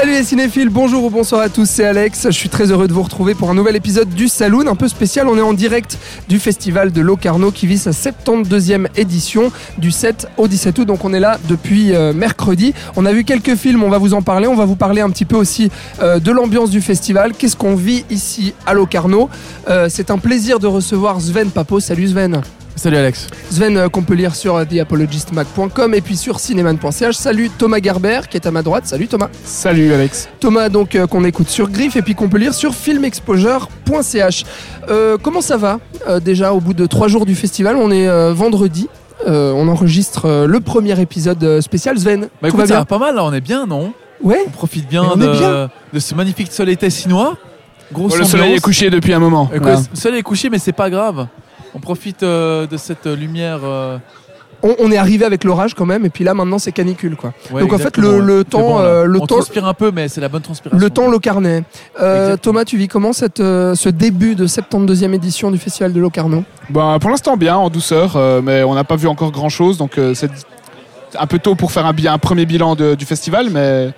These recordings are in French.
Salut les cinéphiles, bonjour ou bonsoir à tous, c'est Alex. Je suis très heureux de vous retrouver pour un nouvel épisode du Saloon, un peu spécial. On est en direct du festival de Locarno qui vit sa 72e édition du 7 au 17 août. Donc on est là depuis euh, mercredi. On a vu quelques films, on va vous en parler. On va vous parler un petit peu aussi euh, de l'ambiance du festival. Qu'est-ce qu'on vit ici à Locarno? Euh, C'est un plaisir de recevoir Sven Papo. Salut Sven. Salut Alex. Sven euh, qu'on peut lire sur euh, theapologistmag.com et puis sur cinéman.ch. Salut Thomas Gerber qui est à ma droite. Salut Thomas. Salut Alex. Thomas donc euh, qu'on écoute sur Griffe et puis qu'on peut lire sur filmexposure.ch. Euh, comment ça va euh, déjà au bout de trois jours du festival? On est euh, vendredi. Euh, on enregistre euh, le premier épisode spécial. Sven, Bah tout écoute, va ça bien? va pas mal là, on est bien, non? Ouais. On profite bien, on de, est bien. de ce magnifique soleil tessinois. Grosse le soleil est couché depuis un moment. Écoute, Voilà. Le soleil est couché, mais c'est pas grave. On profite euh, de cette lumière. euh, On, on est arrivé avec l'orage quand même et puis là maintenant c'est canicule quoi. ouais, Donc, en fait, exactement, le- temps, bon, là. euh, le on temps- transpire un peu, mais c'est la bonne transpiration. Le temps Locarnais. Euh, Exactement. Thomas, tu vis comment cette, euh, ce début de 72e édition du festival de Locarno? Ben, pour l'instant bien, en douceur, euh, mais on n'a pas vu encore grand chose, donc euh, c'est un peu tôt pour faire un, bi- un premier bilan de- du festival, mais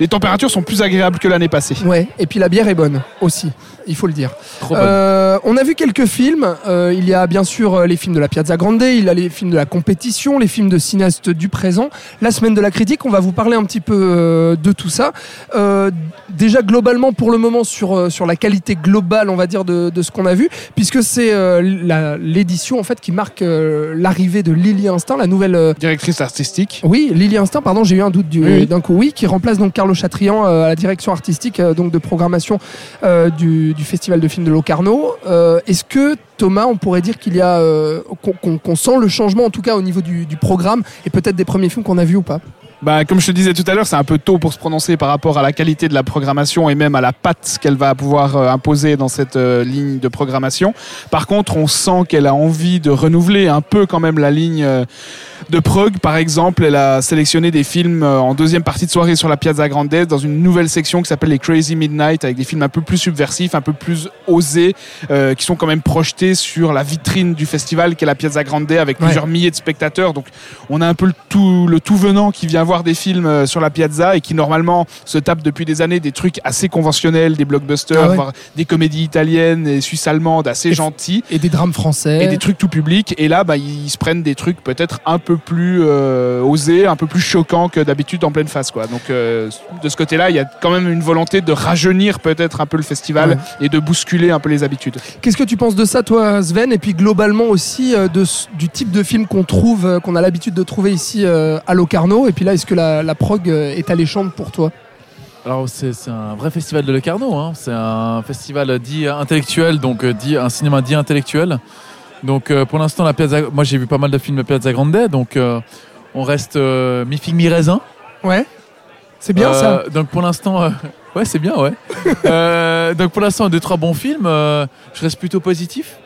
les températures sont plus agréables que l'année passée. Ouais, et puis la bière est bonne aussi, il faut le dire. Trop bonne. Euh, on a vu quelques films. Euh, il y a bien sûr euh, les films de la Piazza Grande, il y a les films de la compétition, les films de cinéastes du présent. La semaine de la critique, on va vous parler un petit peu de tout ça. Euh, déjà globalement pour le moment sur, sur la qualité globale, on va dire, de, de ce qu'on a vu, puisque c'est l'édition en fait qui marque l'arrivée de Lily Instinct, la nouvelle. Directrice artistique. oui, Lily Instinct, pardon, j'ai eu un doute du- Oui, oui. d'un coup. Oui, qui remplace donc Carlo Chatrian euh, à la direction artistique euh, donc de programmation euh, du, Festival de films de Locarno. Est-ce que Thomas, on pourrait dire qu'il y a qu'on sent le changement en tout cas au niveau du programme et peut-être des premiers films qu'on a vus ou pas? Bah, comme je te disais tout à l'heure, c'est un peu tôt pour se prononcer par rapport à la qualité de la programmation et même à la patte qu'elle va pouvoir euh, imposer dans cette euh, ligne de programmation. Par contre, on sent qu'elle a envie de renouveler un peu quand même la ligne euh, de prog. Par exemple, elle a sélectionné des films euh, en deuxième partie de soirée sur la Piazza Grande dans une nouvelle section qui s'appelle les Crazy Midnight avec des films un peu plus subversifs, un peu plus osés, qui sont quand même projetés sur la vitrine du festival qu'est la Piazza Grande avec Ouais. plusieurs milliers de spectateurs. Donc on a un peu le tout, le tout venant qui vient voir des films euh, sur la Piazza et qui normalement se tape depuis des années des trucs assez conventionnels, des blockbusters, Ah ouais. voire des comédies italiennes et suisses-allemandes assez Et- gentils Et des drames français. et des trucs tout publics. Et là, bah, ils se prennent des trucs peut-être un peu plus euh, osés, un peu plus choquants que d'habitude en pleine face. Quoi. Donc euh, de ce côté-là, il y a quand même une volonté de rajeunir peut-être un peu le festival Ouais. et de bousculer un peu les habitudes. Qu'est-ce que tu penses de ça, toi, Sven? Et puis globalement aussi euh, de, du type de film qu'on trouve, qu'on a l'habitude de trouver ici à Locarno. Et puis là, est-ce que la, la prog euh, est alléchante pour toi? Alors c'est un vrai festival de Locarno, hein. c'est un festival dit intellectuel, donc euh, dit, un cinéma dit intellectuel. Donc euh, pour l'instant, la Piazza, moi j'ai vu pas mal de films de Piazza Grande, donc euh, on reste euh, mi figue mi raisin. Ouais. C'est bien ça. Donc pour l'instant, ouais c'est bien, ouais. Donc pour l'instant, deux trois bons films. je reste plutôt positif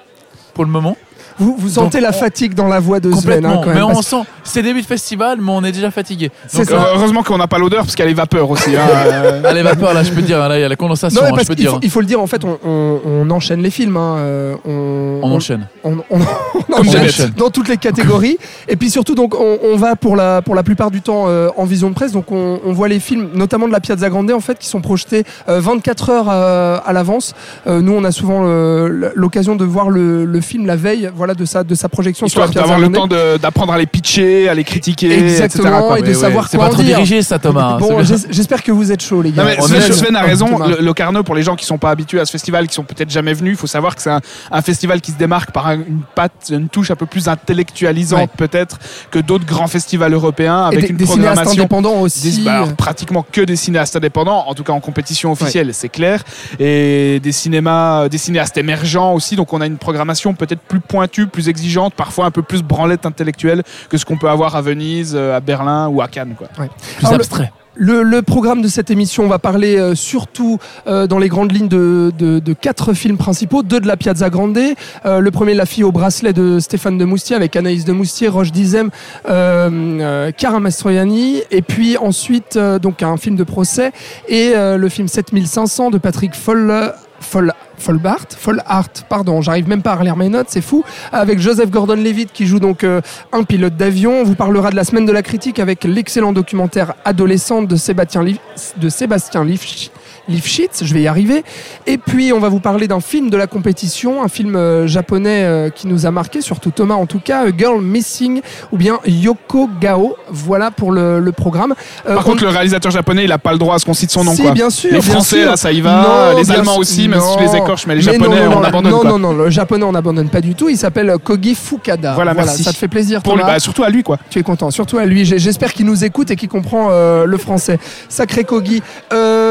pour le moment. Vous, vous sentez donc, la on- fatigue dans la voix de Sven, hein, quand mais on parce- sent, c'est début de festival, mais on est déjà fatigué. C'est Donc, ça. Euh, heureusement qu'on n'a pas l'odeur parce qu'elle est vapeur aussi. hein. Euh, à les vapeurs là, je peux dire, là il y a la condensation, Non, hein, parce je peux qu'il dire. faut, il faut le dire, en fait, on, on- on enchaîne les films. hein, euh, on, On enchaîne. on- on- on Comme enchaîne dans toutes les catégories. Et puis surtout, donc, on, on va pour la, pour la plupart du temps euh, en vision de presse. Donc, on, on voit les films, notamment de la Piazza Grande, en fait, qui sont projetés euh, 24 heures euh, à l'avance. Euh, nous, on a souvent euh, l'occasion de voir le, le film la veille, voilà, de sa, de sa projection sur la Histoire d'avoir le temps de- d'apprendre à les pitcher, à les critiquer, Exactement, etc. quoi. et de savoir C'est quoi pas en trop dire. dirigé ça, Thomas. Bon, j'espère que vous êtes chaud, les gars. Non, mais On Sven, a raison. Thomas. Le, Carnot, pour les gens qui sont pas habitués à ce festival, qui sont peut-être jamais venus, il faut savoir que c'est un, un festival qui se démarque par un- une patte, une touche un peu plus intellectualisante Ouais. peut-être que d'autres grands festivals européens Et avec des, une des cinéastes programmation. indépendants des- aussi. bah, alors, pratiquement que des cinéastes indépendants, en tout cas en compétition officielle, c'est clair, et des cinémas, des cinéastes émergents aussi. Donc on a une programmation peut-être plus pointue, plus exigeante, parfois un peu plus branlette intellectuelle que ce qu'on peut avoir à Venise, euh, à Berlin ou à Cannes. Quoi. Ouais. Plus Alors, abstrait. Le, le programme de cette émission, on va parler euh, surtout euh, dans les grandes lignes de, de- de quatre films principaux, deux de la Piazza Grande, euh, le premier La fille au bracelet de Stéphane de Moustier avec Anaïs de Moustier, Roche Dizem, euh, euh, Cara Mastroianni, et puis ensuite euh, donc un film de procès et euh, le film 7500 de Patrick Foll, Foll, Follbart, Follhart, pardon, j'arrive même pas à relire mes notes, c'est fou, avec Joseph Gordon-Levitt qui joue donc euh, un pilote d'avion. On vous parlera de la semaine de la critique avec l'excellent documentaire Adolescente de Sébastien, Lif- de Sébastien Lifsh- Lifshitz, je vais y arriver. Et puis on va vous parler d'un film de la compétition, un film euh, japonais euh, qui nous a marqué, surtout Thomas en tout cas, A Girl Missing ou bien Yoko Gao. Voilà pour le, le programme. Par on- contre, le réalisateur japonais, il a pas le droit à ce qu'on cite son nom. si, quoi. bien sûr. les bien Français, sûr. là, ça y va. Non, les Allemands aussi, même si je les Non. Écorche, mais les Mais Japonais, non, non, on non, abandonne. Non, quoi. non, non, le japonais, on n'abandonne pas du tout. Il s'appelle Kogi Fukada. Voilà, merci. Ça te fait plaisir, Pour lui, bah, surtout à lui, quoi. Tu es content, surtout à lui. J'espère qu'il nous écoute et qu'il comprend euh, le français. Sacré Kogi. Euh,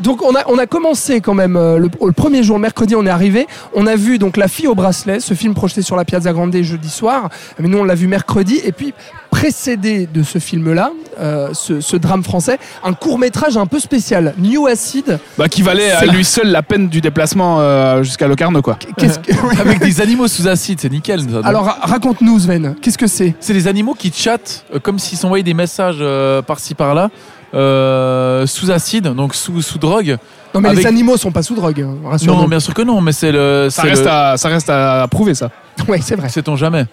donc on a, on a commencé quand même euh, le, le premier jour, mercredi, on est arrivé. On a vu donc La fille au bracelet, ce film projeté sur la Piazza Grande jeudi soir. Mais nous on l'a vu mercredi. Et puis précédé de ce film-là, euh, ce, ce drame français, un court métrage un peu spécial, New Acid. Bah, qui valait à lui seul la peine du déplacement euh, jusqu'à Locarno, quoi. Qu'est-ce que- Avec des animaux sous acide, c'est nickel. ça, Alors ra- raconte-nous Sven, qu'est-ce que c'est? C'est des animaux qui chattent euh, comme s'ils s'envoyaient des messages euh, par-ci par-là, euh, sous acide, donc sous, sous drogue. Non mais Avec- les animaux sont pas sous drogue, hein, rassure-nous. Non, bien sûr que non, mais c'est le. Ça reste, le- à, ça reste à prouver, ça. Ouais, c'est vrai. Sait-on jamais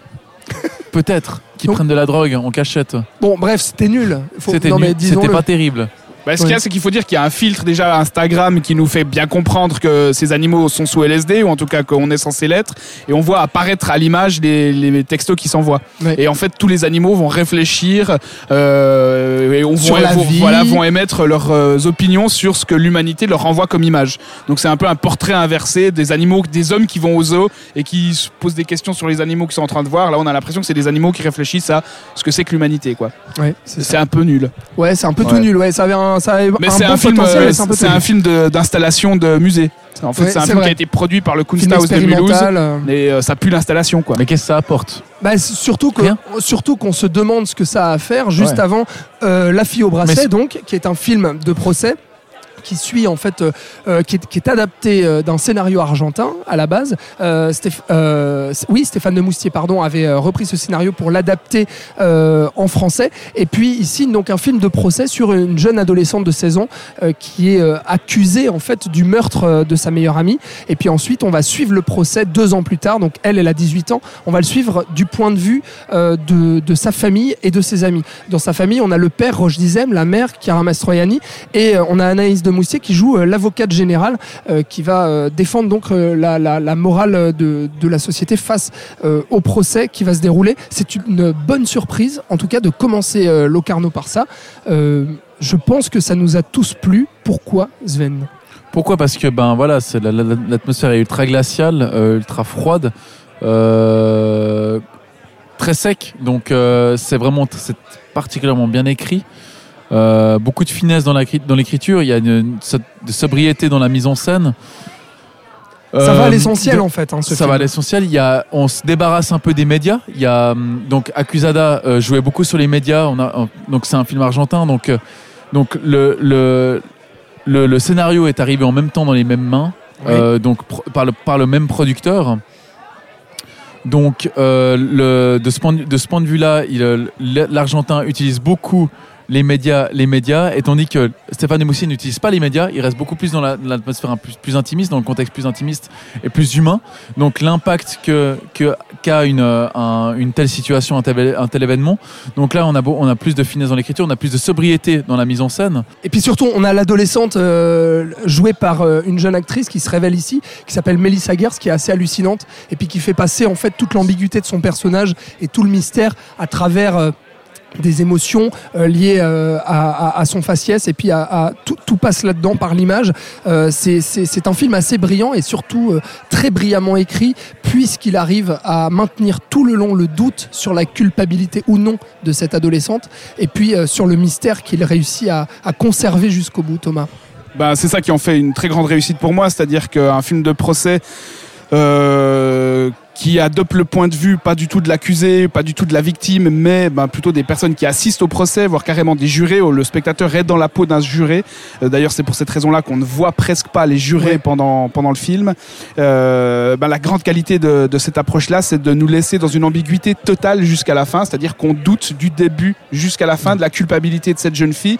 Peut-être qu'ils prennent de la drogue en cachette. Bon, bref, c'était nul. Faut- C'était nul, c'était pas terrible. Bah, ce qu'il y a, c'est qu'il faut dire qu'il y a un filtre déjà à Instagram qui nous fait bien comprendre que ces animaux sont sous LSD, ou en tout cas qu'on est censé l'être, et on voit apparaître à l'image les, les textos qui s'envoient. Ouais. Et en fait, tous les animaux vont réfléchir euh, et on Sur vont, la vont- vie. voilà, vont émettre leurs euh, opinions sur ce que l'humanité leur envoie comme image. Donc c'est un peu un portrait inversé des animaux, des hommes qui vont au zoo et qui se posent des questions sur les animaux qu'ils sont en train de voir. Là, on a l'impression que c'est des animaux qui réfléchissent à ce que c'est que l'humanité, quoi. Ouais, c'est un peu nul. Ouais, c'est un peu tout nul. Ouais, ça avait un, ça avait Mais un c'est bon un film, potentiel, euh, mais c'est un peu c'est tout un nul. film de- d'installation de, musée. En fait, Ouais, c'est un c'est film vrai. qui a été produit par le Kunsthaus de Mulhouse. expérimental. euh. Et euh, ça pue l'installation, quoi. Mais qu'est-ce que ça apporte? Bah, c'est surtout que, Rien. surtout qu'on se demande ce que ça a à faire juste Ouais. avant euh, La fille au Mais bracelet, c'est- donc, qui est un film de procès qui suit en fait, euh, euh, qui, est, adapté euh, d'un scénario argentin à la base. Oui, Stéphane de Moustier, pardon, avait repris ce scénario pour l'adapter en français. Et puis signe donc un film de procès sur une jeune adolescente de 16 ans qui est accusée en fait du meurtre de sa meilleure amie. Et puis ensuite, on va suivre le procès deux ans plus tard. Donc elle, elle a 18 ans. On va le suivre du point de vue de, de sa famille et de ses amis. Dans sa famille, on a le père Roche Dizem, la mère Chiara Mastroianni, et on a Anaïs de Qui joue euh, l'avocate générale euh, qui va euh, défendre donc la, morale de, la société face au procès qui va se dérouler. C'est une bonne surprise, en tout cas, de commencer Locarno par ça. Je pense que ça nous a tous plu. Pourquoi, Sven? Pourquoi? Parce que ben voilà, l'atmosphère est ultra glaciale, ultra froide, très sec. Donc c'est vraiment c'est particulièrement bien écrit. Euh, beaucoup de finesse dans l'écriture. Il y a une, de sobriété dans la mise en scène. Ça va à Euh, l'essentiel, en fait. hein, ce ça film. va à l'essentiel. Il y a, on se débarrasse un peu des médias. Il y a hum, donc Accusada euh, jouait beaucoup sur les médias. On a on- donc c'est un film argentin. Donc euh, donc le, le le le scénario est arrivé en même temps dans les mêmes mains. Oui. donc pro- par le par le même producteur. Donc le, de ce point de, de ce point de vue-là, il, euh, l'Argentin utilise beaucoup les médias, les médias, et tandis que Stéphane Moussier n'utilise pas les médias, il reste beaucoup plus dans la- l'atmosphère un plus, plus intimiste, dans le contexte plus intimiste et plus humain. Donc l'impact que qu'a une euh, un- une telle situation, un tel, événement. Donc là, on a on a plus de finesse dans l'écriture, on a plus de sobriété dans la mise en scène. Et puis surtout, on a l'adolescente euh, jouée par euh, une jeune actrice qui se révèle ici, qui s'appelle Melissa Gers, qui est assez hallucinante, et puis qui fait passer en fait toute l'ambiguïté de son personnage et tout le mystère à travers des émotions euh, liées euh, à, son faciès, et puis à, tout, passe là-dedans par l'image. Euh, c'est- un film assez brillant et surtout très brillamment écrit, puisqu'il arrive à maintenir tout le long le doute sur la culpabilité ou non de cette adolescente, et puis sur le mystère qu'il réussit à, conserver jusqu'au bout, Thomas. Ben, c'est ça qui en fait une très grande réussite pour moi, c'est-à-dire qu'un film de procès qui adopte le point de vue pas du tout de l'accusé, pas du tout de la victime, mais ben, plutôt des personnes qui assistent au procès, voire carrément des jurés. Où le spectateur est dans la peau d'un juré. Euh, D'ailleurs, c'est pour cette raison-là qu'on ne voit presque pas les jurés Ouais. pendant, pendant le film. Euh, ben, la grande qualité de, de cette approche-là, c'est de nous laisser dans une ambiguïté totale jusqu'à la fin, c'est-à-dire qu'on doute du début jusqu'à la fin de la culpabilité de cette jeune fille.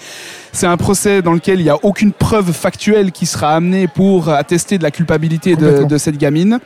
C'est un procès dans lequel il n'y a aucune preuve factuelle qui sera amenée pour attester de la culpabilité de cette gamine.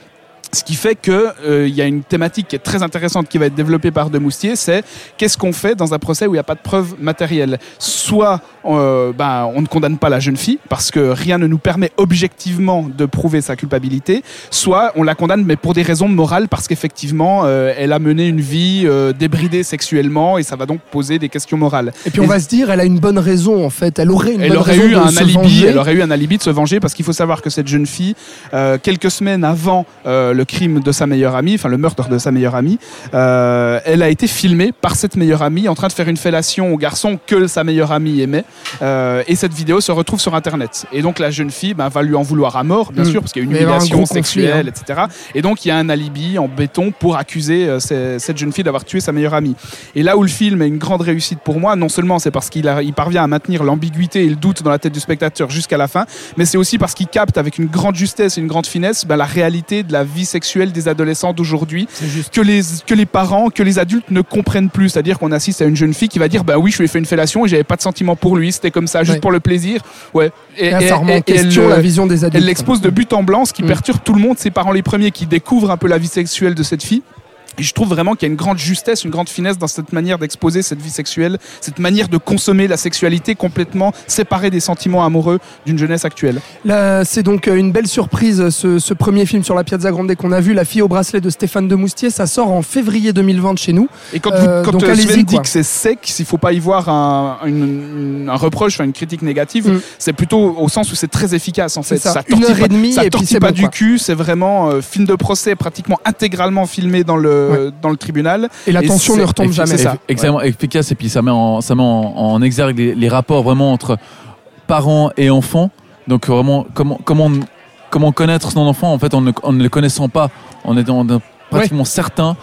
Ce qui fait que euh, il y a une thématique qui est très intéressante qui va être développée par De Moustier, c'est qu'est-ce qu'on fait dans un procès où il n'y a pas de preuves matérielles? Soit euh, ben, on ne condamne pas la jeune fille parce que rien ne nous permet objectivement de prouver sa culpabilité, soit on la condamne mais pour des raisons morales parce qu'effectivement euh, elle a mené une vie euh, débridée sexuellement et ça va donc poser des questions morales. Et puis on Et- va se dire, elle a une bonne raison en fait. Elle aurait une elle bonne aurait raison eu de un se alibi, venger. elle aurait eu un alibi de se venger parce qu'il faut savoir que cette jeune fille, euh, quelques semaines avant euh, le crime de sa meilleure amie, enfin le meurtre de sa meilleure amie, euh, elle a été filmée par cette meilleure amie en train de faire une fellation au garçon que sa meilleure amie aimait. Euh, et cette vidéo se retrouve sur internet. Et donc la jeune fille ben, va lui en vouloir à mort, bien Mm. sûr, parce qu'il y a une un humiliation conflit, sexuelle, hein. etc. Et donc il y a un alibi en béton pour accuser euh, ce- cette jeune fille d'avoir tué sa meilleure amie. Et là où le film est une grande réussite pour moi, non seulement c'est parce qu'il il parvient à maintenir l'ambiguïté et le doute dans la tête du spectateur jusqu'à la fin, mais c'est aussi parce qu'il capte avec une grande justesse et une grande finesse ben, la réalité de la vie sexuelle des adolescents d'aujourd'hui que les, que les parents, que les adultes ne comprennent plus. C'est-à-dire qu'on assiste à une jeune fille qui va dire Bah oui, je lui ai fait une fellation et j'avais pas de sentiment pour lui, c'était comme ça, juste Ouais. pour le plaisir. Ouais. Et, Et ça remet et- question elle, la vision des adultes. elle l'expose de but en blanc, ce qui Mm. perturbe tout le monde, ses parents les premiers qui découvrent un peu la vie sexuelle de cette fille. Et je trouve vraiment qu'il y a une grande justesse, une grande finesse dans cette manière d'exposer cette vie sexuelle, cette manière de consommer la sexualité complètement séparée des sentiments amoureux d'une jeunesse actuelle. Là, c'est donc euh, une belle surprise, ce, ce premier film sur la Piazza Grande qu'on a vu, La fille au bracelet de Stéphane de Moustier. Ça sort en février 2020 chez nous. Et quand, Euh, vous, quand donc euh, Sven dit que c'est sec, s'il faut pas y voir un, une- une- un reproche, enfin une critique négative, Mm. c'est plutôt au sens où c'est très efficace en fait. ça. tortille Une heure pas- et demie ça et puis c'est pas bon, du quoi. cul, c'est vraiment euh, film de procès pratiquement intégralement filmé dans le, dans le tribunal. Et la tension ne retombe et jamais. c'est ça. Extrêmement efficace et puis ça met en, ça met en, en exergue les, les rapports vraiment entre parents et enfants. Donc vraiment, comment, comment, comment connaître son enfant? En fait en ne, en ne le connaissant pas, en étant pratiquement certain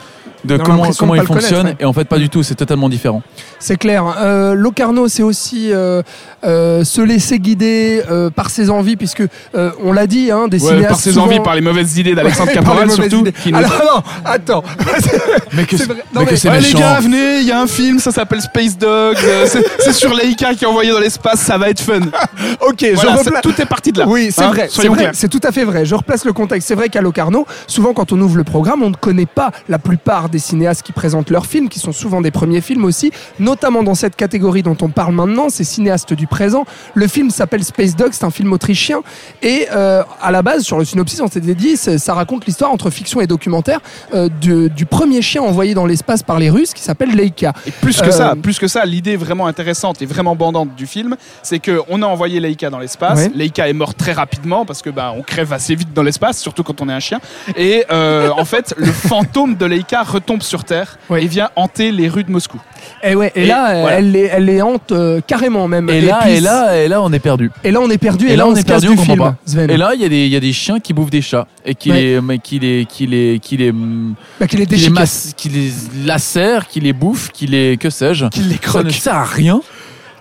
de On comment, comment de il fonctionne ouais. et en fait pas du tout, c'est totalement différent. C'est clair. Euh, Locarno, c'est aussi euh, euh, se laisser guider euh, par ses envies, puisque euh, on l'a dit, hein, des Ouais, cinéastes. par ses souvent- envies, par les mauvaises idées d'Alexandre Caporal surtout. idées. qui nous- Alors non, attends. Mais que C'est vrai. Non, mais mais- que c'est Ouais, les gars, venez, il y a un film, ça s'appelle Space Dog. euh, c'est sur Leica qui est envoyé dans l'espace, ça va être fun. ok, Voilà, je repla- tout est parti de là. Oui, c'est Hein, vrai, c'est tout à fait vrai. Je replace le contexte. C'est vrai qu'à Locarno, souvent quand on ouvre le programme, on ne connaît pas la plupart des cinéastes qui présentent leurs films, qui sont souvent des premiers films aussi, notamment dans cette catégorie dont on parle maintenant, ces cinéastes du présent. Le film s'appelle Space Dog, c'est un film autrichien, et euh, à la base, sur le synopsis, on s'était dit, ça raconte l'histoire entre fiction et documentaire euh, de- du premier chien envoyé dans l'espace par les Russes, qui s'appelle Leica. Et plus que Euh, ça, plus que ça, l'idée vraiment intéressante et vraiment bandante du film, c'est que on a envoyé Leica dans l'espace. Ouais. Leica est mort très rapidement parce que bah, on crève assez vite dans l'espace, surtout quand on est un chien. Et euh, en fait, le fantôme de Leica retombe sur Terre et vient hanter les rues de Moscou. Et ouais, et, Et là, euh, voilà. elle les, elle les hante euh, carrément même. Et là, et là, et là, on est perdu. et là, on est perdu. Et, Et là, on, est perdu, du on comprend film. pas. Sven. Et là, il y, a des- il y a des chiens qui bouffent des chats et qui Ouais. les, qui les, qui les, qui les, Bah, qui les, masse- qui les lacèrent, qui les bouffent, qui les, que sais-je. Qu'il les Ça croque. ne sert à rien.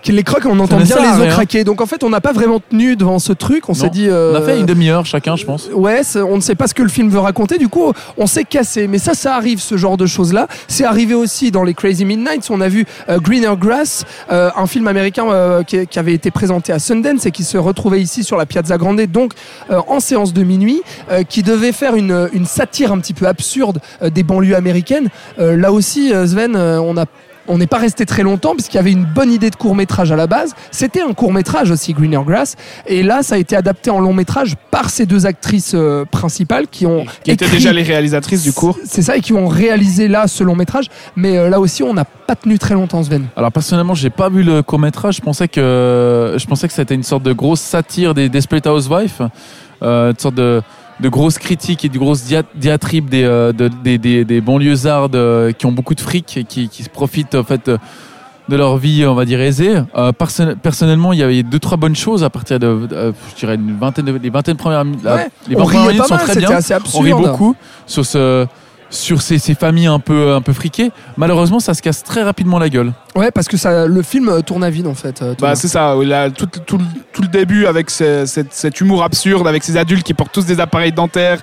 Qu'il les croque on entend bien les os craquer. Donc en fait, on n'a pas vraiment tenu devant ce truc. On s'est dit. euh, On a fait une demi-heure chacun, je pense. Ouais, on ne sait pas ce que le film veut raconter. Du coup, on s'est cassé. Mais ça, ça arrive, ce genre de choses-là. C'est arrivé aussi dans les Crazy Midnights. On a vu euh, Greener Grass, euh, un film américain euh, qui, qui avait été présenté à Sundance et qui se retrouvait ici sur la Piazza Grande, donc en séance de minuit, qui devait faire une, une satire un petit peu absurde des banlieues américaines. Là aussi, Sven, on a on n'est pas resté très longtemps puisqu'il y avait une bonne idée de court métrage à la base. C'était un court métrage aussi, Greener Grass. Et là, ça a été adapté en long métrage par ces deux actrices euh, principales qui ont Qui étaient déjà les réalisatrices du cours. C'est ça, et qui ont réalisé là ce long métrage. Mais euh, là aussi, on n'a pas tenu très longtemps, Sven. Alors personnellement, j'ai pas vu le court métrage. Je pensais que je pensais que c'était une sorte de grosse satire des Desperate Housewives, euh, une sorte de de grosses critiques et de grosses dia- diatribes des, euh, de- des, des, des banlieusards euh, qui ont beaucoup de fric et qui, qui se profitent en fait de leur vie, on va dire aisée. Euh, perso- personnellement, il y avait deux trois bonnes choses à partir de, euh, je dirais une vingtaine de, les vingtaines premières, la- Ouais, les on 20 premières minutes sont mal, très bien. assez On rit beaucoup sur ce sur ces, ces familles un peu, un peu friquées. Malheureusement, ça se casse très rapidement la gueule. Ouais, parce que ça, le film euh, tourne à vide en fait. euh. Bah, c'est ça, là, tout, tout, tout le début avec ce- cet humour absurde, avec ces adultes qui portent tous des appareils dentaires.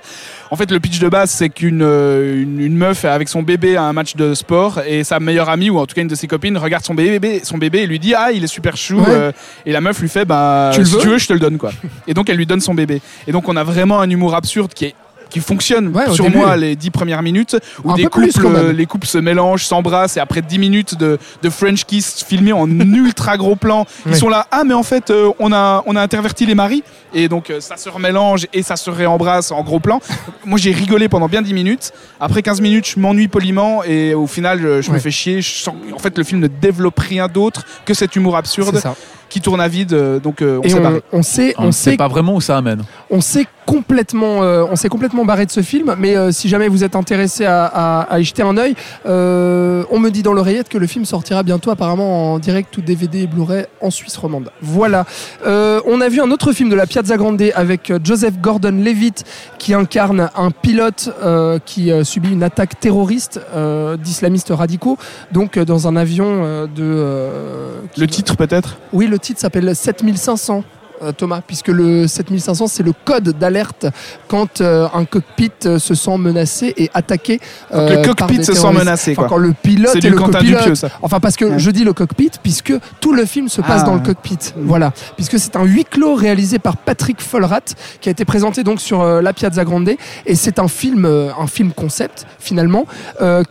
En fait, le pitch de base, c'est qu'une euh, une, une meuf avec son bébé à un match de sport et sa meilleure amie, ou en tout cas une de ses copines, regarde son bébé, son bébé et lui dit Ah, il est super chou. Ouais. euh, et la meuf lui fait Bah, Tu le si veux tu veux, je te le donne. quoi. et donc, elle lui donne son bébé. Et donc, on a vraiment un humour absurde qui est qui fonctionne Ouais, sur début. moi les dix premières minutes où des plus, les couples se mélangent s'embrassent et après 10 minutes de, de French kiss filmés en ultra gros plan ils sont là ah mais en fait euh, on a on a interverti les maris et donc euh, ça se remélange et ça se réembrasse en gros plan moi j'ai rigolé pendant bien 10 minutes après 15 minutes je m'ennuie poliment et au final je, je Ouais. me fais chier je sens- en fait le film ne développe rien d'autre que cet humour absurde C'est ça. Qui tourne à vide euh, donc euh, on Et s'est on, barré on sait, On sait sait pas vraiment où ça amène. on s'est complètement, euh, on s'est complètement barré de ce film, mais euh, si jamais vous êtes intéressé à, à- à y jeter un œil, euh, on me dit dans l'oreillette que le film sortira bientôt apparemment en direct ou DVD et Blu-ray en Suisse romande. Voilà. Euh, on a vu un autre film de la Piazza Grande avec Joseph Gordon-Levitt qui incarne un pilote euh, qui euh, subit une attaque terroriste euh, d'islamistes radicaux, donc euh, dans un avion euh, de. euh, le titre peut-être? Oui, le titre s'appelle 7500. euh, Thomas, puisque le 7500 c'est le code d'alerte quand euh, un cockpit euh, se sent menacé et attaqué. Le cockpit se sent menacé Enfin, quand le pilote et le copilote. Ça Enfin, parce que Ouais. je dis le cockpit, puisque tout le film se passe Ah. dans le cockpit. Voilà. Puisque c'est un huis clos réalisé par Patrick Follrat, qui a été présenté donc sur euh, la Piazza Grande. Et c'est un film, un film concept, finalement,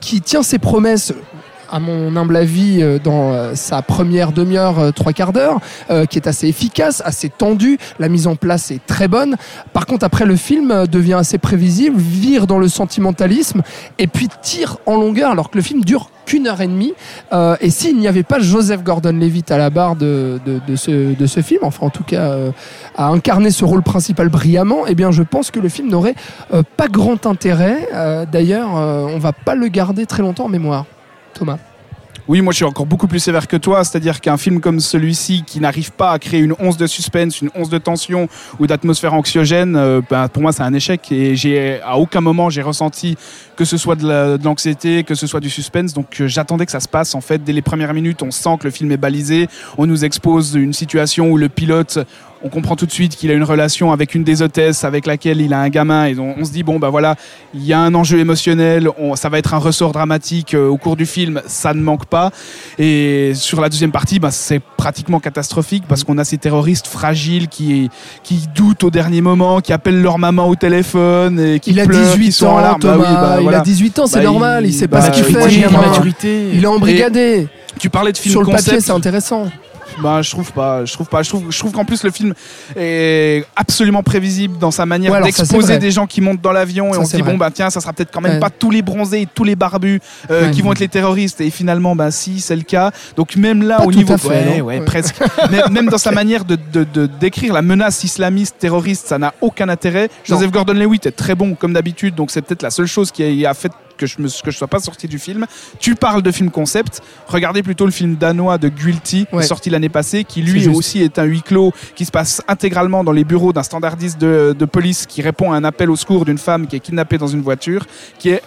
qui tient ses promesses. À mon humble avis, euh, dans euh, sa première demi-heure, euh, trois quarts d'heure, qui est assez efficace, assez tendu. La mise en place est très bonne. Par contre, après, le film devient assez prévisible, vire dans le sentimentalisme et puis tire en longueur, alors que le film dure qu'une heure et demie. Euh, et s'il n'y avait pas Joseph Gordon-Levitt à la barre de, de, de ce, de ce film, enfin en tout cas euh, à incarner ce rôle principal brillamment, eh bien je pense que le film n'aurait euh, pas grand intérêt. D'ailleurs, on va pas le garder très longtemps en mémoire. Thomas. Oui, moi je suis encore beaucoup plus sévère que toi, c'est-à-dire qu'un film comme celui-ci qui n'arrive pas à créer une once de suspense, une once de tension ou d'atmosphère anxiogène, euh, ben, pour moi c'est un échec et j'ai à aucun moment j'ai ressenti que ce soit de la- de l'anxiété, que ce soit du suspense, donc euh, j'attendais que ça se passe en fait dès les premières minutes, on sent que le film est balisé, on nous expose une situation où le pilote on comprend tout de suite qu'il a une relation avec une des hôtesses avec laquelle il a un gamin et on, on se dit bon bah voilà il y a un enjeu émotionnel on- ça va être un ressort dramatique euh, au cours du film ça ne manque pas et sur la deuxième partie bah, c'est pratiquement catastrophique parce qu'on a ces terroristes fragiles qui qui doutent au dernier moment qui appellent leur maman au téléphone et qui Il a pleurent, qui 18 sont en ans. Bah oui, bah il voilà. a 18 ans, c'est Bah, normal. Il, il- sait pas ce qu'il fait. Il est embrigadé. tu parlais de film Sur le concept papier, c'est intéressant. Bah, je trouve pas. Je trouve pas. Je trouve, je trouve qu'en plus le film est absolument prévisible dans sa manière Ouais, d'exposer des gens qui montent dans l'avion et Ça, on se dit vrai. bon bah tiens ça sera peut-être quand même Ouais. pas tous les bronzés et tous les barbus euh, Ouais. qui vont être les terroristes et finalement bah si c'est le cas. Donc même là Pas au niveau fait, ouais, presque. Même dans sa manière de, décrire la menace islamiste terroriste ça n'a aucun intérêt. Non. Joseph Gordon-Levitt est très bon comme d'habitude donc c'est peut-être la seule chose qui a fait que je je sois pas sorti du film. Tu parles de film concept. Regardez plutôt le film danois de Guilty Ouais. sorti l'année passée, qui lui aussi est un huis clos qui se passe intégralement dans les bureaux d'un standardiste de, de police qui répond à un appel au secours d'une femme qui est kidnappée dans une voiture, qui est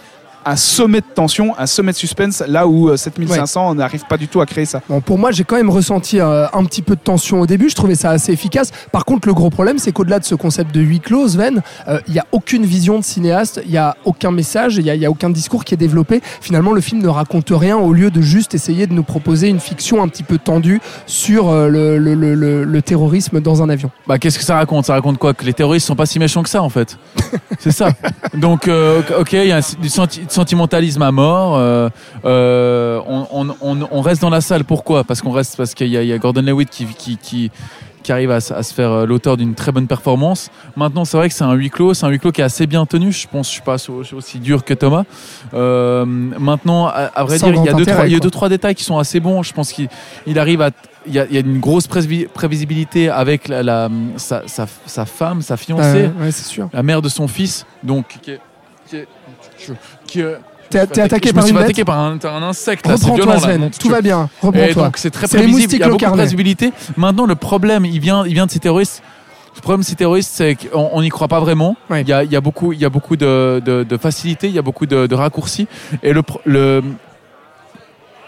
un sommet de tension, un sommet de suspense, là où euh, 7500 on n'arrive pas du tout à créer ça. Bon, pour moi, j'ai quand même ressenti euh, un petit peu de tension au début. Je trouvais ça assez efficace. Par contre, le gros problème, c'est qu'au-delà de ce concept de huis clos, Sven, euh, il n'y a aucune vision de cinéaste, il n'y a aucun message, il n'y a, il y a aucun discours qui est développé. Finalement, le film ne raconte rien au lieu de juste essayer de nous proposer une fiction un petit peu tendue sur euh, le, le- le- le- le terrorisme dans un avion. Bah, qu'est-ce que ça raconte? Ça raconte quoi? Que les terroristes sont pas si méchants que ça, en fait. C'est ça. Donc, euh, ok, il y a un- du senti- sentimentalisme à mort. euh, euh, on, on- on- on reste dans la salle. Pourquoi? Parce qu'on reste parce qu'il y, a- il y a Gordon Lewitt qui, qui, qui, qui arrive à, se faire euh, l'auteur d'une très bonne performance. Maintenant, c'est vrai que c'est un huis clos. C'est un huis clos qui est assez bien tenu. Je pense, je suis pas aussi, dur que Thomas. Euh, maintenant, à, à vrai Sans dire, il y a deux, trois, il y a quoi. deux, trois détails qui sont assez bons. Je pense qu'il il arrive à il y, a, il y a une grosse prévi- prévisibilité avec la, la- sa, sa- sa femme, sa fiancée, Euh, ouais, c'est sûr. la mère de son fils, donc qui est, qui est- qui T'es- attaqué je par une bête attaqué par un, insecte. Reprends-toi, là. Sven. Tout va bien. Reprends-toi. c'est très prévisible. Il y a beaucoup de prévisibilité. Maintenant, le problème, il vient, il vient de ces terroristes. Le problème c'est terroriste, c'est qu'on n'y croit pas vraiment. Il y, a, il y a beaucoup, il y a beaucoup de, de, de facilité, il y a beaucoup de, de raccourcis. Et le, pro- le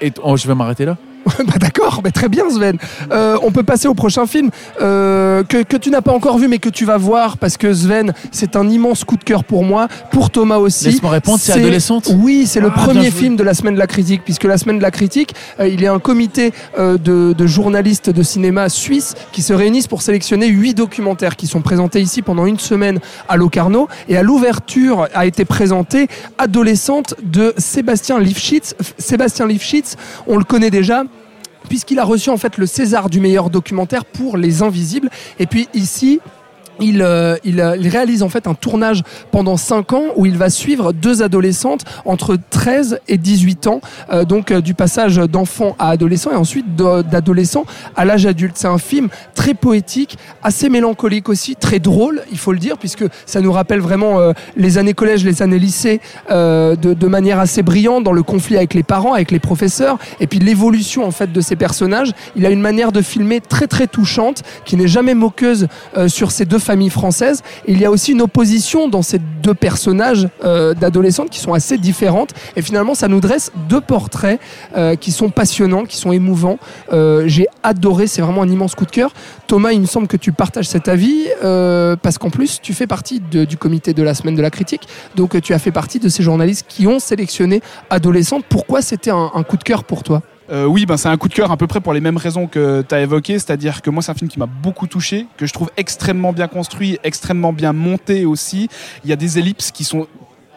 et oh, je vais m'arrêter là. bah d'accord, mais très bien Sven. Euh, on peut passer au prochain film euh, que, que tu n'as pas encore vu mais que tu vas voir parce que Sven, c'est un immense coup de cœur pour moi, pour Thomas aussi. Laisse-moi répondre, c'est Adolescente Oui, c'est le Ah, premier film de la semaine de la critique puisque la semaine de la critique, euh, il y a un comité euh, de, de journalistes de cinéma suisses qui se réunissent pour sélectionner huit documentaires qui sont présentés ici pendant une semaine à Locarno et à l'ouverture a été présenté Adolescente de Sébastien Lifshitz. F- Sébastien Lifshitz, on le connaît déjà puisqu'il a reçu en fait le César du meilleur documentaire pour Les Invisibles. Et puis ici, il, euh, il, euh, il réalise en fait un tournage pendant 5 ans où il va suivre deux adolescentes entre 13 et 18 ans, euh, donc euh, du passage d'enfant à adolescent et ensuite d'adolescent à l'âge adulte. C'est un film très poétique, assez mélancolique aussi, très drôle, il faut le dire, puisque ça nous rappelle vraiment euh, les années collège, les années lycée de, de manière assez brillante dans le conflit avec les parents, avec les professeurs, et puis l'évolution en fait de ces personnages. Il a une manière de filmer très très touchante, qui n'est jamais moqueuse sur ces deux familles françaises. Et il y a aussi une opposition dans ces deux personnages euh, d'adolescentes qui sont assez différentes. Et finalement, ça nous dresse deux portraits euh, qui sont passionnants, qui sont émouvants. Euh, J'ai adoré, c'est vraiment un immense coup de cœur. Thomas, il me semble que tu partages cet avis parce qu'en plus, tu fais partie du comité de la semaine de la critique. Donc, tu as fait partie de ces journalistes qui ont sélectionné Adolescente. Pourquoi c'était un coup de cœur pour toi? Euh, oui, ben, c'est un coup de cœur à peu près pour les mêmes raisons que tu as évoquées, c'est-à-dire que moi c'est un film qui m'a beaucoup touché, que je trouve extrêmement bien construit, extrêmement bien monté aussi. Il y a des ellipses qui sont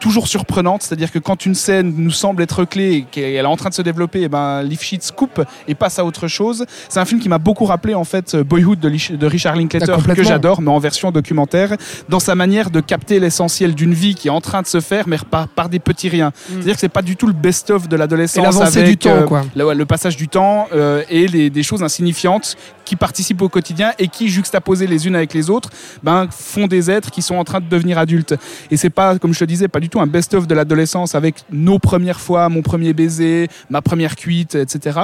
toujours surprenantes, c'est-à-dire que quand une scène nous semble être clé et qu'elle est en train de se développer, et ben Lifshitz coupe et passe à autre chose. C'est un film qui m'a beaucoup rappelé en fait Boyhood de, Richard Linklater que j'adore, mais en version documentaire, dans sa manière de capter l'essentiel d'une vie qui est en train de se faire, mais par, par des petits riens. C'est-à-dire que c'est pas du tout le best-of de l'adolescence l'avancée avec du temps, euh, quoi. le, passage du temps euh, et les, des choses insignifiantes qui participent au quotidien et qui, juxtaposées les unes avec les autres, ben, font des êtres qui sont en train de devenir adultes. Et c'est pas, comme je te disais, pas du tout un best-of de l'adolescence avec nos premières fois, mon premier baiser, ma première cuite, etc.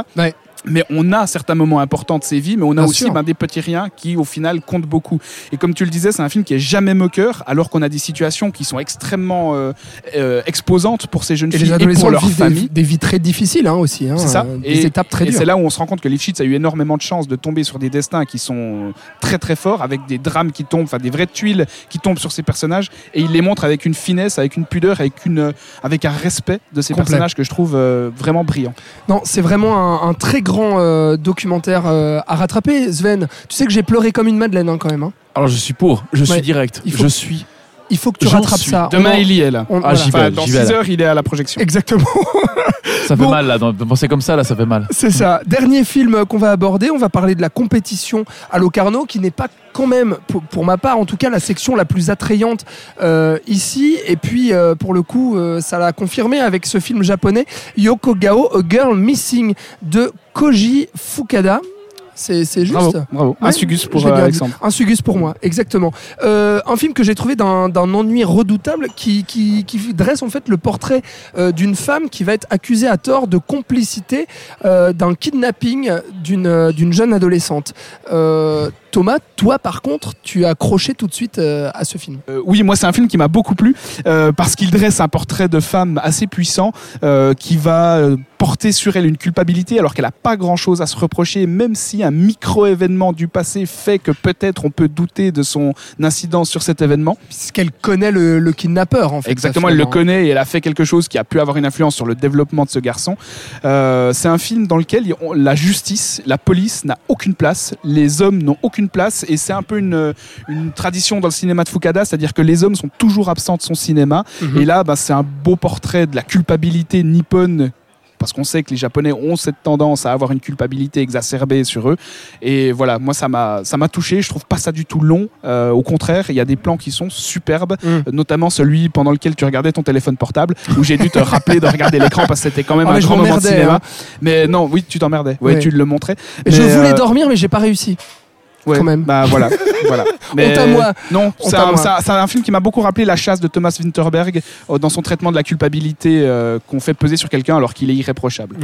Mais on a certains moments importants de ses vies, mais on a Bien aussi ben, des petits riens qui, au final, comptent beaucoup. Et comme tu le disais, c'est un film qui est jamais moqueur, alors qu'on a des situations qui sont extrêmement euh, euh, exposantes pour ces jeunes Et filles les et pour leur vivent famille. des, des vies très difficiles hein, aussi. hein, C'est ça. euh, des étapes très et dures. c'est là où on se rend compte que Lifshitz a eu énormément de chance de tomber sur des destins qui sont très très forts, avec des drames qui tombent, enfin des vraies tuiles qui tombent sur ces personnages, et il les montre avec une finesse, avec une pudeur, avec une, avec un respect de ces Complet. personnages que je trouve vraiment brillant. Non, c'est vraiment un, un très grand euh, documentaire euh, à rattraper, Sven. Tu sais que j'ai pleuré comme une madeleine hein, quand même. hein. Alors je suis pour, je suis Ouais. direct, je suis. Il faut que tu rattrapes suis. ça. Demain On il y est là. on- Ah, voilà. vais. Dans j'y 6 vais, là. heures, il est à la projection. Exactement, Ça fait Bon. mal là, de de penser comme ça là, ça fait mal. c'est ça. Dernier film qu'on va aborder, on va parler de la compétition à Locarno, qui n'est pas quand même, pour, pour ma part en tout cas, la section la plus attrayante euh, ici. Et puis, euh, pour le coup, euh, ça l'a confirmé avec ce film japonais, Yoko Gao, A Girl Missing, de Koji Fukada. C'est juste Bravo, bravo. Ouais, un sugus pour euh, Alexandre. Un sugus pour moi, exactement. Euh, un film que j'ai trouvé d'un ennui redoutable qui, qui, qui dresse en fait le portrait euh, d'une femme qui va être accusée à tort de complicité euh, d'un kidnapping d'une d'une jeune adolescente. Thomas, toi par contre, tu as accroché tout de suite euh, à ce film. Euh, oui, moi c'est un film qui m'a beaucoup plu euh, parce qu'il dresse un portrait de femme assez puissant qui va porter sur elle une culpabilité alors qu'elle n'a pas grand-chose à se reprocher, même si un micro-événement du passé fait que peut-être on peut douter de son incidence sur cet événement. Puisqu'elle connaît le, le kidnappeur en fait. Exactement, elle le connaît et elle a fait quelque chose qui a pu avoir une influence sur le développement de ce garçon. C'est un film dans lequel la justice, la police n'a aucune place, les hommes n'ont aucune place et c'est un peu une, une tradition dans le cinéma de Fukada, c'est-à-dire que les hommes sont toujours absents de son cinéma. Mhm. Et là, bah, c'est un beau portrait de la culpabilité nippone. Parce qu'on sait que les Japonais ont cette tendance à avoir une culpabilité exacerbée sur eux. Et voilà, moi, ça m'a ça m'a touché. Je trouve pas ça du tout long. Euh, au contraire, il y a des plans qui sont superbes. Euh, Notamment celui pendant lequel tu regardais ton téléphone portable, où j'ai dû te rappeler de regarder l'écran parce que c'était quand même Ah, un grand moment de m'emmerdais, cinéma. hein. Mais non, oui, tu t'emmerdais. Ouais, Ouais. tu le montrais. Je voulais euh, dormir, mais j'ai pas réussi. Ouais, quand même. Bah voilà, voilà. Mais Honte à moi. Non, Honte c'est à un, moi. c'est un- c'est un film qui m'a beaucoup rappelé La chasse de Thomas Winterberg euh, dans son traitement de la culpabilité euh, qu'on fait peser sur quelqu'un alors qu'il est irréprochable.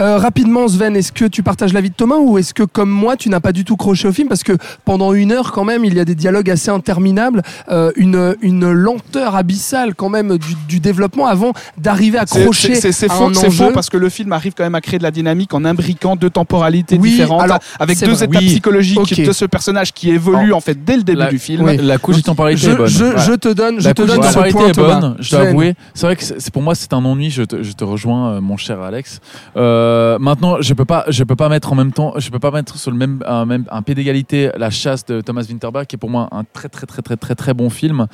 Euh, rapidement, Sven, est-ce que tu partages l'avis de Thomas ou est-ce que, comme moi, tu n'as pas du tout croché au film? Parce que pendant une heure, quand même, il y a des dialogues assez interminables, euh, une, une lenteur abyssale, quand même, du, du développement avant d'arriver à C'est- crocher C'est c'est à faux, un c'est enjeu. faux parce que le film arrive quand même à créer de la dynamique en imbriquant deux temporalités Oui, différentes, alors, avec c'est deux vrai. étapes Oui. psychologiques Ok. de ce personnage qui évolue en fait dès le début La- du film. Oui. La couche temporalité je, est bonne. je- Voilà. je te donne, je La te donne ce point, est bonne, je dois avouer. C'est vrai que c'est pour moi c'est un ennui. Je te, je te rejoins, euh, mon cher Alex. Euh, maintenant, je peux pas, je peux pas mettre en même temps, je peux pas mettre sur le même un, même un pied d'égalité la chasse de Thomas Winterberg, qui est pour moi un très très très très très très bon film.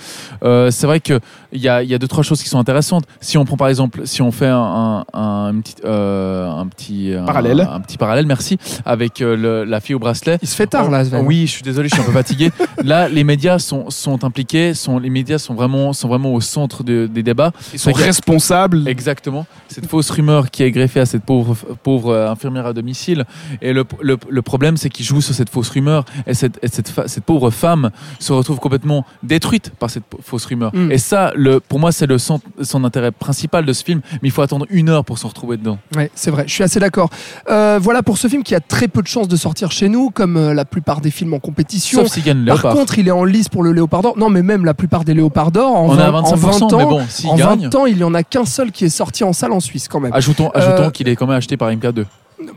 Euh, c'est vrai que il y a, il y a deux trois choses qui sont intéressantes. Si on prend par exemple, si on fait un, un, un petit euh, un petit Parallèle. un, petit parallèle, merci, avec le- la fille au bracelet. Il se fait tard, là, Oui, je suis désolé, je suis un peu fatigué. Là, les médias sont, sont impliqués, sont, les médias sont vraiment, sont vraiment au centre de- des débats. Ils sont responsables. Exactement. Cette fausse rumeur qui est greffée à cette pauvre, pauvre euh, infirmière à domicile. Et le, le, le problème, c'est qu'il joue sur cette fausse rumeur. Et cette, et cette, fa- cette pauvre femme se retrouve complètement détruite par cette fausse rumeur. Mm. Et ça, le, pour moi, c'est le son, son intérêt principal de ce film. Mais il faut attendre une heure pour s'en retrouver dedans. Ouais, c'est vrai, je suis assez d'accord. Euh, voilà pour ce film qui a très peu de chances de sortir chez nous, comme euh, la plupart des films en compétition. Sauf s'il gagne Par Léopard. contre, il est en lice pour le Léopard d'or. Non, mais même la plupart des Léopards d'or, en, On est à 20 en 25%, 20 ans, mais bon, s'il en gagne, 20 ans, il y en a qu'un seul qui est sorti en salle en Suisse quand même. ajoutons, Euh, ajoutons qu'il est quand même acheté par MK2.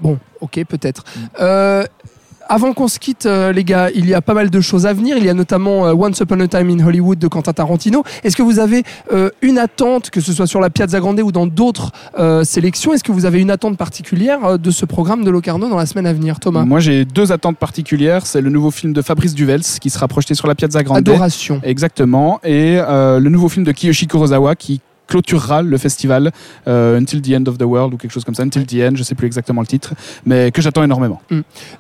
Bon, ok, peut-être. Mm. Euh, avant qu'on se quitte, euh, les gars, il y a pas mal de choses à venir. Il y a notamment euh, Once Upon a Time in Hollywood de Quentin Tarantino. Est-ce que vous avez euh, une attente, que ce soit sur la Piazza Grande ou dans d'autres sélections? Est-ce que vous avez une attente particulière de ce programme de Locarno dans la semaine à venir, Thomas Moi, j'ai deux attentes particulières. C'est le nouveau film de Fabrice Duvels qui sera projeté sur la Piazza Grande. Adoration. Exactement. Et le nouveau film de Kiyoshi Kurosawa qui clôturera le festival euh, Until the End of the World ou quelque chose comme ça. Until the End, je sais plus exactement le titre, mais que j'attends énormément.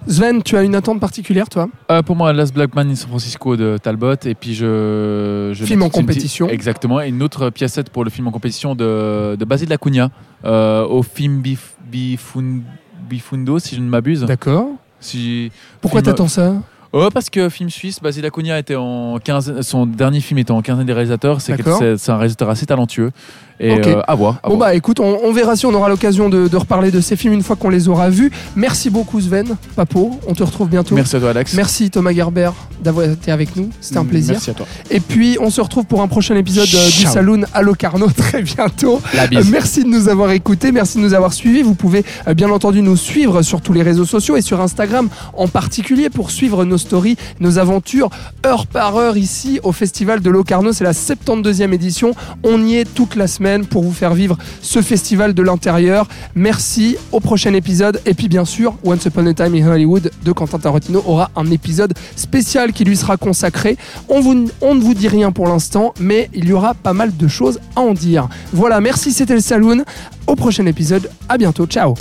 Sven, tu as une attente particulière, toi? Euh, pour moi, Last Black Man in San Francisco de Talbot, et puis je. je Film en une compétition. Exactement, et une autre piècette pour le film en compétition de, de Basile Lacuna, euh, au film Bif, Bifun- Bifundo, si je ne m'abuse. D'accord. Si, Pourquoi film- t'attends ça? Oh, parce que film suisse, Basile Lacuna était en 15, son dernier film était en quinzaine des réalisateurs. C'est que D'accord. c'est c'est un réalisateur assez talentueux. Et euh, à voir. à Bon voir. bah écoute, on, on verra si on aura l'occasion de, de reparler de ces films une fois qu'on les aura vus. Merci beaucoup Sven, Papo, on te retrouve bientôt. Merci à toi, Alex. Merci Thomas Gerber d'avoir été avec nous, c'était un plaisir. Merci à toi. Et puis on se retrouve pour un prochain épisode euh, du. Saloon à Locarno très bientôt. La Euh, bise. merci de nous avoir écoutés, merci de nous avoir suivis. Vous pouvez euh, bien entendu nous suivre sur tous les réseaux sociaux et sur Instagram en particulier pour suivre nos stories, nos aventures heure par heure ici au Festival de Locarno. C'est la 72e édition. On y est toute la pour vous faire vivre ce festival de l'intérieur. Merci au prochain épisode. Et puis bien sûr, Once Upon a Time in Hollywood de Quentin Tarantino aura un épisode spécial qui lui sera consacré. On, on ne vous dit rien pour l'instant, mais il y aura pas mal de choses à en dire. Voilà, merci, c'était le Saloon. Au prochain épisode, à bientôt, ciao